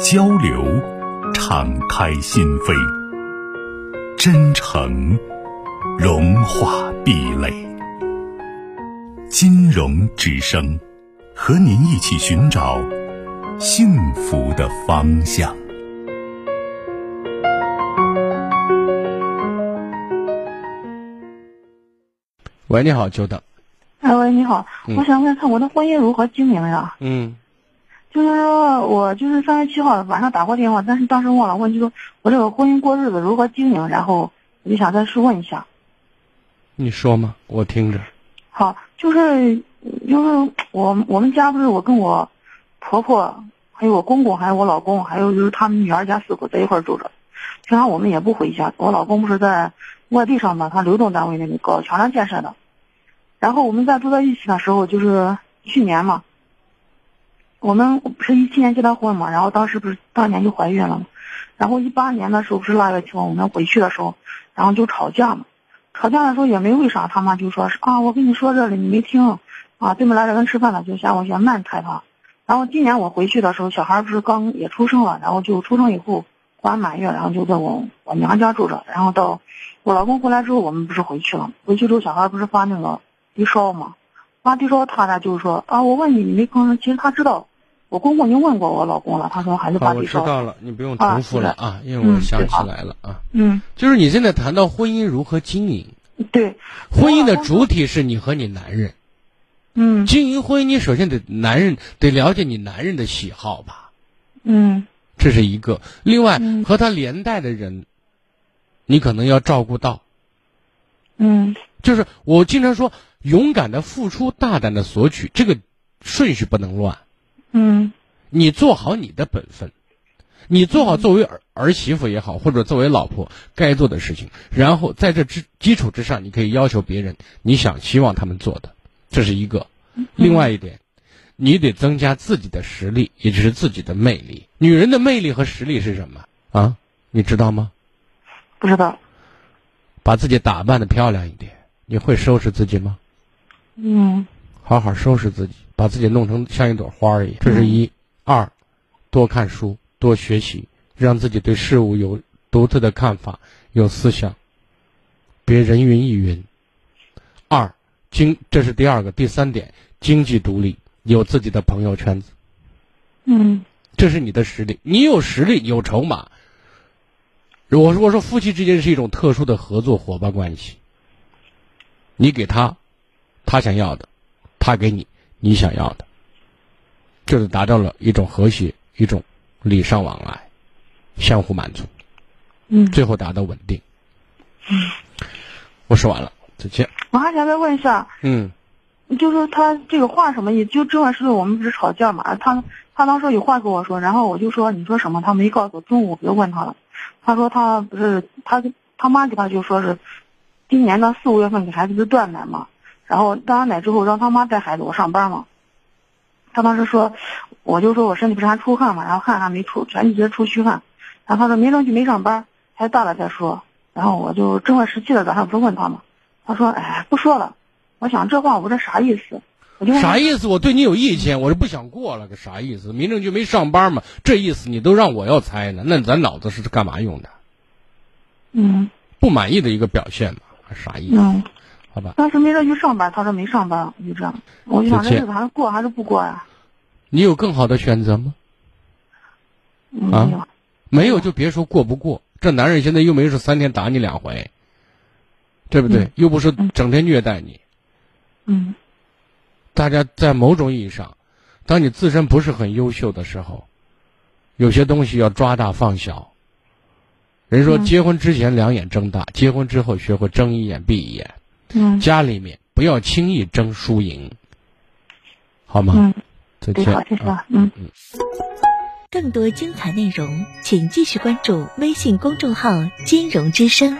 交流，敞开心扉；真诚，融化壁垒。金融之声，和您一起寻找幸福的方向。喂，你好，久等。哎，喂，你好，我想问看我的婚姻如何经营呀？嗯。就是说我就是三月七号晚上打过电话，但是当时忘了问，就说我这个婚姻过日子如何经营，然后我就想再试问一下。你说嘛？我听着。好，就是就是我我们家不是我跟我婆婆，还有我公公，还有我老公，还有就是他们女儿家四口在一块住着。平常我们也不回家，我老公不是在外地上班，他流动单位那里搞桥梁建设的。然后我们在住在一起的时候，就是去年嘛。我们不是一七年结的婚嘛，然后当时不是当年就怀孕了嘛，然后一八年的时候不是腊月七号我们回去的时候，然后就吵架嘛，吵架的时候也没为啥，他妈就说是啊，我跟你说这里你没听，啊对面来人吃饭了，就嫌我嫌慢踩他，然后今年我回去的时候，小孩不是刚也出生了，然后就出生以后完满月，然后就在我我娘家住着，然后到我老公回来之后，我们不是回去了，回去之后小孩不是发那个低烧嘛，发低烧他呢就是说啊，我问你你没吭声，其实他知道。我公公已经问过我老公了，他说还是把我知道了，你不用重复了啊，因为我想起来了啊。嗯，就是你现在谈到婚姻如何经营，对，婚姻的主体是你和你男人。嗯，经营婚姻，你首先得男人得了解你男人的喜好吧。嗯，这是一个。另外，和他连带的人，你可能要照顾到。嗯，就是我经常说，勇敢的付出，大胆的索取，这个顺序不能乱。嗯，你做好你的本分，你做好作为儿儿媳妇也好，或者作为老婆该做的事情，然后在这之基础之上，你可以要求别人你想希望他们做的，这是一个。另外一点，你得增加自己的实力，也就是自己的魅力。女人的魅力和实力是什么啊？你知道吗？不知道。把自己打扮的漂亮一点。你会收拾自己吗？嗯。好好收拾自己。把自己弄成像一朵花儿一样，这是一；二，多看书，多学习，让自己对事物有独特的看法，有思想，别人云亦云。二，经这是第二个，第三点，经济独立，有自己的朋友圈子。嗯，这是你的实力，你有实力，有筹码。我说，我说，夫妻之间是一种特殊的合作伙伴关系。你给他，他想要的，他给你。你想要的，就是达到了一种和谐，一种礼尚往来，相互满足，嗯，最后达到稳定。嗯，我说完了，再见。我还想再问一下，嗯，就是他这个话什么意思？就这段时间我们不是吵架嘛？他他当时有话跟我说，然后我就说你说什么？他没告诉我，中午别问他了。他说他不是他他妈给他就说是，今年的四五月份给孩子是断奶嘛。然后断完奶之后，让他妈带孩子，我上班嘛。他当时说，我就说我身体不是还出汗嘛，然后汗还没出，全一直出虚汗。然后他说民政局没上班，还大了再说。然后我就正月十七的，早上不是问他嘛？他说，哎，不说了。我想这话我这啥意思？我就啥意思？我对你有意见，我是不想过了，个啥意思？民政局没上班嘛？这意思你都让我要猜呢？那咱脑子是干嘛用的？嗯。不满意的一个表现嘛？啥意思？嗯。好吧，当时没说去上班，他说没上班，就这样。我就想这日子还是过还是不过呀？你有更好的选择吗？没有，没有就别说过不过。这男人现在又没说三天打你两回，对不对？又不是整天虐待你。嗯。大家在某种意义上，当你自身不是很优秀的时候，有些东西要抓大放小。人说结婚之前两眼睁大，结婚之后学会睁一眼闭一眼。嗯，家里面不要轻易争输赢，好吗？嗯，再见。好，谢谢。嗯嗯。更多精彩内容，请继续关注微信公众号“金融之声”。